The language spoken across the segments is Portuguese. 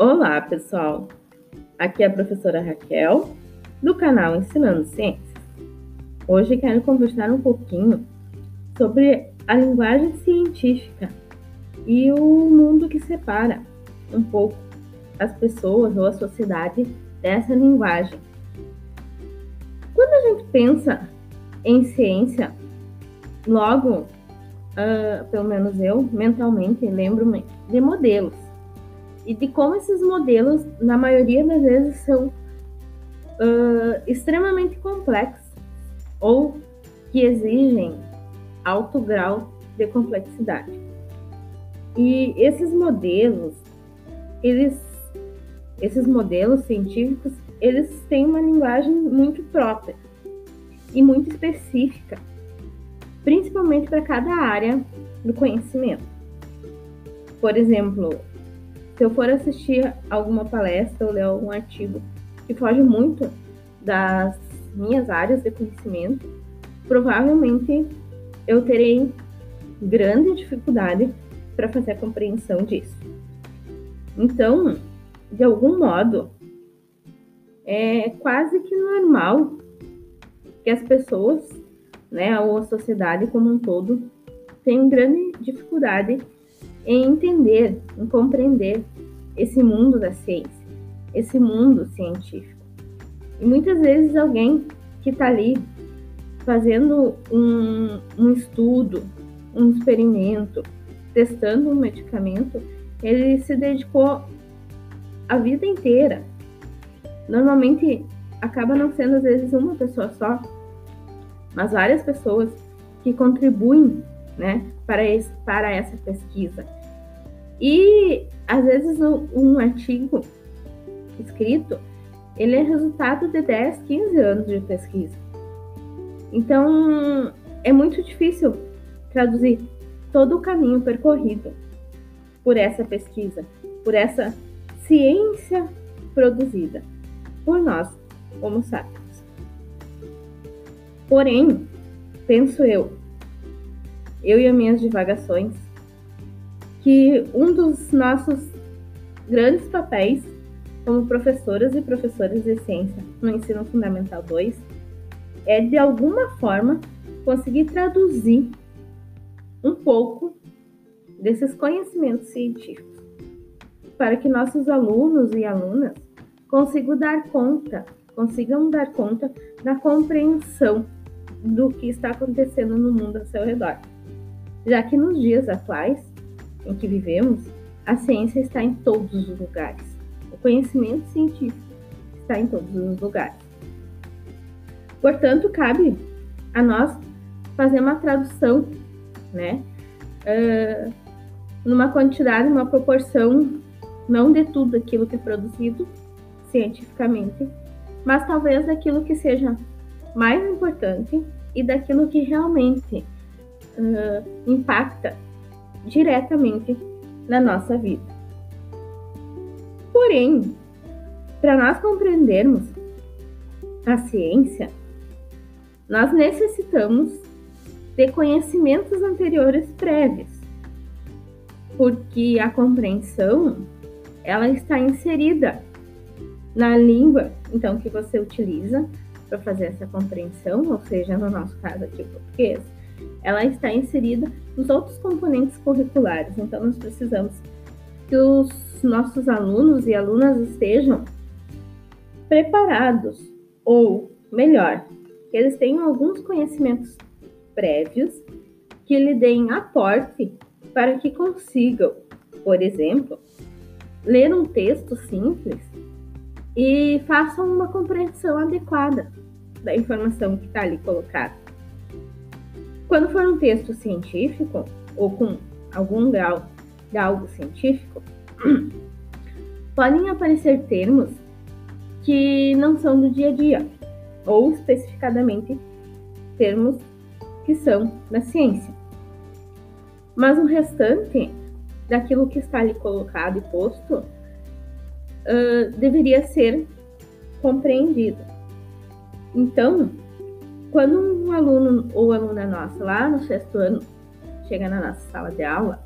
Olá, pessoal! Aqui é a professora Raquel, do canal Ensinando Ciências. Hoje quero conversar um pouquinho sobre a linguagem científica e o mundo que separa um pouco as pessoas ou a sociedade dessa linguagem. Quando a gente pensa em ciência, logo, uh, pelo menos eu, mentalmente, lembro-me de modelos e de como esses modelos, na maioria das vezes, são uh, extremamente complexos ou que exigem alto grau de complexidade. E esses modelos, eles, esses modelos científicos, eles têm uma linguagem muito própria e muito específica, principalmente para cada área do conhecimento. Por exemplo, se eu for assistir alguma palestra ou ler algum artigo que foge muito das minhas áreas de conhecimento, provavelmente eu terei grande dificuldade para fazer a compreensão disso. Então, de algum modo, é quase que normal que as pessoas, né, ou a sociedade como um todo, tenham grande dificuldade em entender, em compreender esse mundo da ciência, esse mundo científico. E muitas vezes alguém que está ali fazendo um, um estudo, um experimento, testando um medicamento, ele se dedicou a vida inteira. Normalmente acaba não sendo às vezes uma pessoa só, mas várias pessoas que contribuem né, para, esse, para essa pesquisa. E às vezes um, um artigo escrito ele é resultado de 10, 15 anos de pesquisa. Então é muito difícil traduzir todo o caminho percorrido por essa pesquisa, por essa ciência produzida por nós, como sapiens. Porém, penso eu, eu e as minhas divagações, que um dos nossos grandes papéis como professoras e professores de ciência no ensino fundamental 2 é de alguma forma conseguir traduzir um pouco desses conhecimentos científicos para que nossos alunos e alunas consigam dar conta, consigam dar conta da compreensão do que está acontecendo no mundo ao seu redor já que nos dias atuais em que vivemos, a ciência está em todos os lugares. O conhecimento científico está em todos os lugares. Portanto, cabe a nós fazer uma tradução, né? Uh, numa quantidade, numa proporção, não de tudo aquilo que é produzido cientificamente, mas talvez daquilo que seja mais importante e daquilo que realmente uh, impacta diretamente na nossa vida. Porém, para nós compreendermos a ciência, nós necessitamos de conhecimentos anteriores prévios, porque a compreensão ela está inserida na língua, então que você utiliza para fazer essa compreensão, ou seja, no nosso caso aqui português, ela está inserida nos outros componentes curriculares. Então, nós precisamos que os nossos alunos e alunas estejam preparados, ou melhor, que eles tenham alguns conhecimentos prévios que lhe deem aporte para que consigam, por exemplo, ler um texto simples e façam uma compreensão adequada da informação que está ali colocada. Quando for um texto científico, ou com algum grau de algo científico, podem aparecer termos que não são do dia a dia, ou especificadamente termos que são da ciência. Mas o restante daquilo que está ali colocado e posto uh, deveria ser compreendido. Então, quando um aluno ou aluna nossa, lá no sexto ano, chega na nossa sala de aula,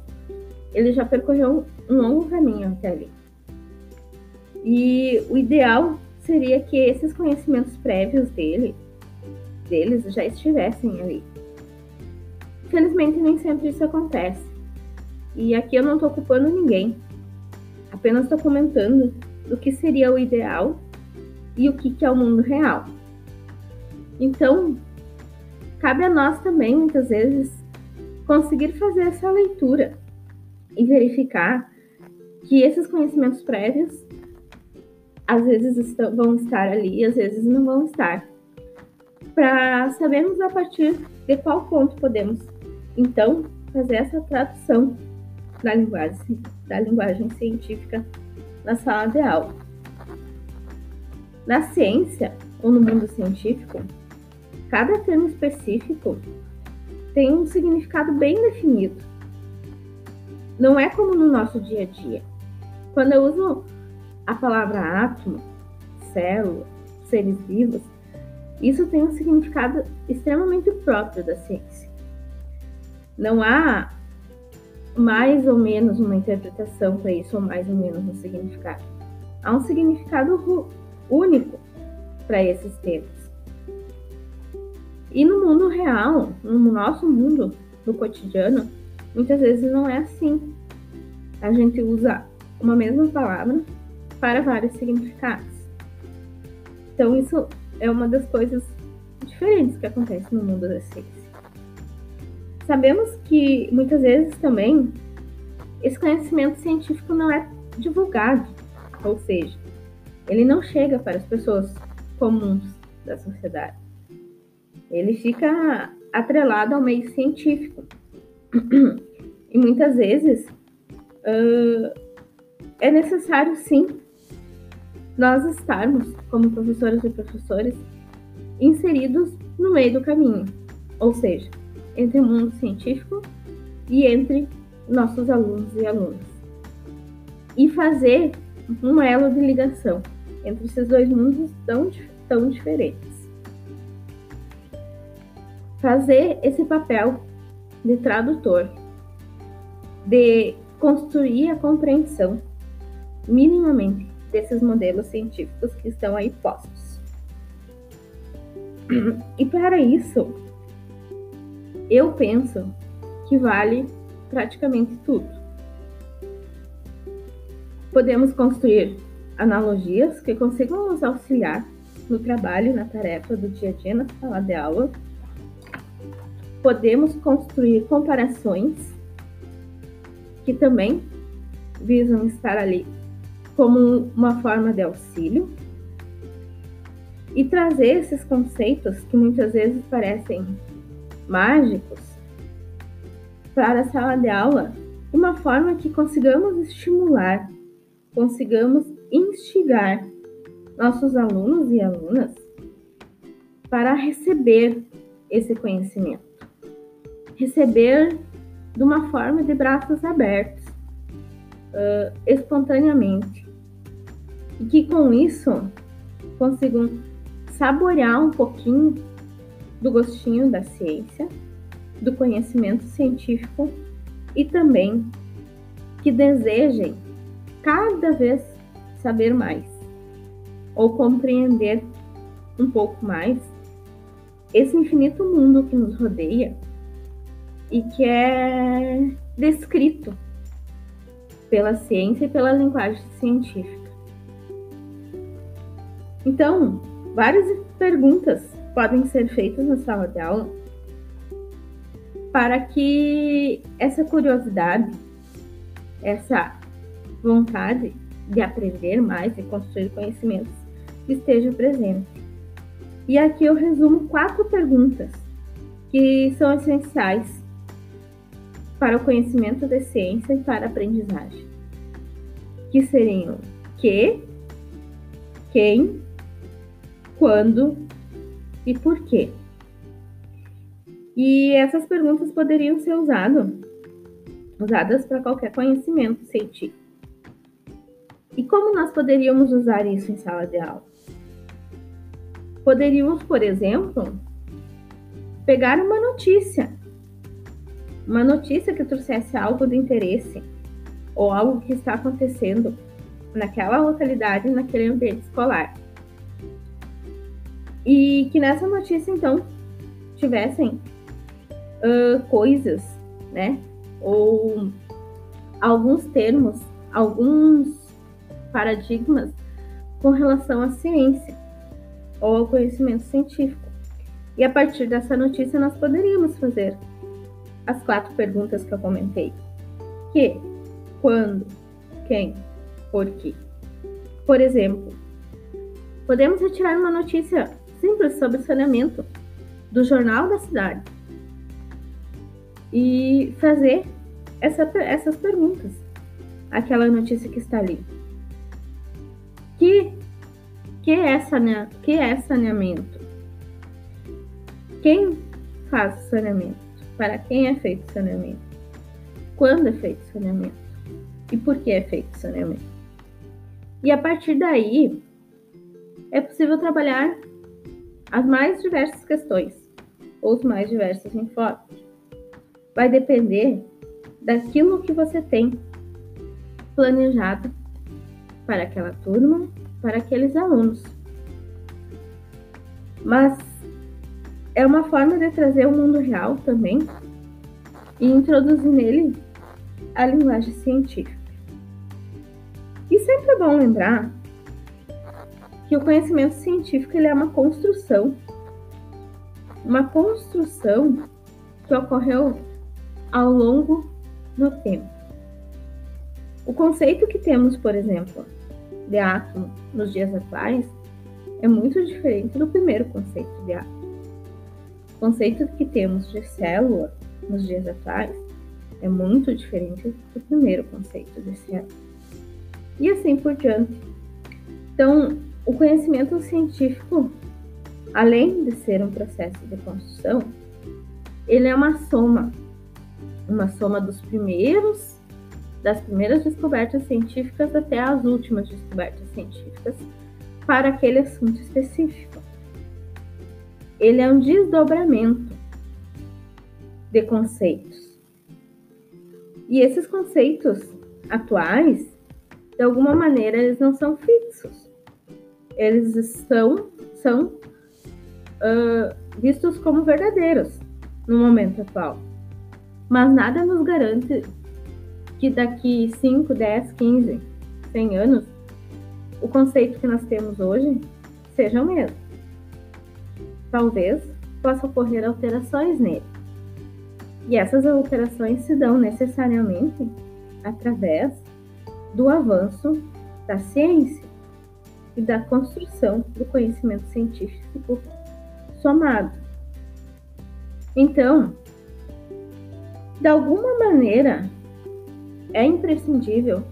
ele já percorreu um longo caminho até ali. E o ideal seria que esses conhecimentos prévios dele, deles já estivessem ali. Infelizmente, nem sempre isso acontece. E aqui eu não estou culpando ninguém, apenas estou comentando do que seria o ideal e o que, que é o mundo real. Então, cabe a nós também, muitas vezes, conseguir fazer essa leitura e verificar que esses conhecimentos prévios às vezes estão, vão estar ali, às vezes não vão estar. Para sabermos a partir de qual ponto podemos, então, fazer essa tradução da linguagem, da linguagem científica na sala de aula. Na ciência, ou no mundo científico, cada termo específico tem um significado bem definido. Não é como no nosso dia a dia. Quando eu uso a palavra átomo, célula, seres vivos, isso tem um significado extremamente próprio da ciência. Não há mais ou menos uma interpretação para isso, ou mais ou menos um significado. Há um significado único para esses termos. E no mundo real, no nosso mundo, no cotidiano, muitas vezes não é assim. A gente usa uma mesma palavra para vários significados. Então, isso é uma das coisas diferentes que acontece no mundo da ciência. Sabemos que muitas vezes também esse conhecimento científico não é divulgado, ou seja, ele não chega para as pessoas comuns da sociedade. Ele fica atrelado ao meio científico. E muitas vezes uh, é necessário sim nós estarmos, como professoras e professores, inseridos no meio do caminho, ou seja, entre o mundo científico e entre nossos alunos e alunas. E fazer um elo de ligação entre esses dois mundos tão, tão diferentes. Fazer esse papel de tradutor, de construir a compreensão minimamente desses modelos científicos que estão aí postos. E para isso, eu penso que vale praticamente tudo. Podemos construir analogias que consigam nos auxiliar no trabalho, na tarefa do dia a dia, na sala de aula. Podemos construir comparações que também visam estar ali como uma forma de auxílio e trazer esses conceitos que muitas vezes parecem mágicos para a sala de aula, uma forma que consigamos estimular, consigamos instigar nossos alunos e alunas para receber esse conhecimento. Receber de uma forma de braços abertos, uh, espontaneamente. E que com isso consigam saborear um pouquinho do gostinho da ciência, do conhecimento científico e também que desejem cada vez saber mais ou compreender um pouco mais esse infinito mundo que nos rodeia e que é descrito pela ciência e pela linguagem científica. Então, várias perguntas podem ser feitas na sala de aula para que essa curiosidade, essa vontade de aprender mais e construir conhecimentos esteja presente. E aqui eu resumo quatro perguntas que são essenciais para o conhecimento da ciência e para a aprendizagem, que seriam que, quem, quando e por quê. E essas perguntas poderiam ser usado, usadas para qualquer conhecimento científico. E como nós poderíamos usar isso em sala de aula? Poderíamos, por exemplo, pegar uma notícia, uma notícia que trouxesse algo de interesse ou algo que está acontecendo naquela localidade, naquele ambiente escolar. E que nessa notícia, então, tivessem uh, coisas, né? Ou alguns termos, alguns paradigmas com relação à ciência ou ao conhecimento científico. E a partir dessa notícia, nós poderíamos fazer as quatro perguntas que eu comentei: que, quando, quem, por quê. Por exemplo, podemos retirar uma notícia simples sobre saneamento do jornal da cidade e fazer essa, essas perguntas. Aquela notícia que está ali. Que, que, é, sane, que é saneamento? Quem faz saneamento? Para quem é feito saneamento? Quando é feito saneamento? E por que é feito saneamento? E a partir daí, é possível trabalhar as mais diversas questões, ou os mais diversos enfoques. Vai depender daquilo que você tem planejado para aquela turma, para aqueles alunos. Mas é uma forma de trazer o mundo real também e introduzir nele a linguagem científica. E sempre é bom lembrar que o conhecimento científico ele é uma construção, uma construção que ocorreu ao longo do tempo. O conceito que temos, por exemplo, de átomo nos dias atuais é muito diferente do primeiro conceito de átomo. Conceito que temos de célula nos dias atuais é muito diferente do primeiro conceito de célula e assim por diante. Então, o conhecimento científico, além de ser um processo de construção, ele é uma soma, uma soma dos primeiros, das primeiras descobertas científicas até as últimas descobertas científicas para aquele assunto específico. Ele é um desdobramento de conceitos. E esses conceitos atuais de alguma maneira, eles não são fixos. Eles são, são uh, vistos como verdadeiros no momento atual. Mas nada nos garante que daqui 5, 10, 15, 100 anos, o conceito que nós temos hoje seja o mesmo. Talvez possa ocorrer alterações nele. E essas alterações se dão necessariamente através do avanço da ciência e da construção do conhecimento científico somado. Então, de alguma maneira, é imprescindível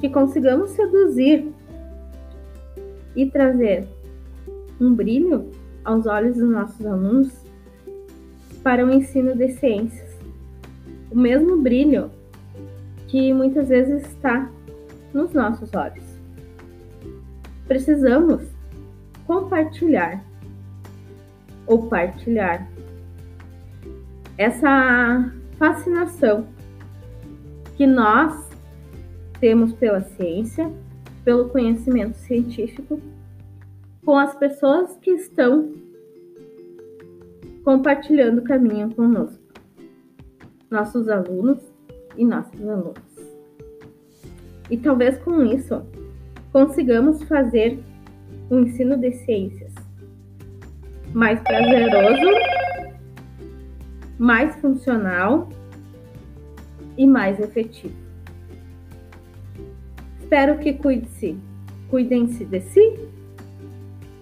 que consigamos seduzir e trazer um brilho aos olhos dos nossos alunos para o ensino de ciências. O mesmo brilho que muitas vezes está nos nossos olhos. Precisamos compartilhar ou partilhar essa fascinação que nós temos pela ciência, pelo conhecimento científico, com as pessoas que estão compartilhando o caminho conosco, nossos alunos e nossas alunas. E talvez com isso consigamos fazer o ensino de ciências mais prazeroso, mais funcional e mais efetivo. Espero que cuide-se, cuidem-se de si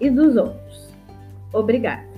e dos outros. Obrigada.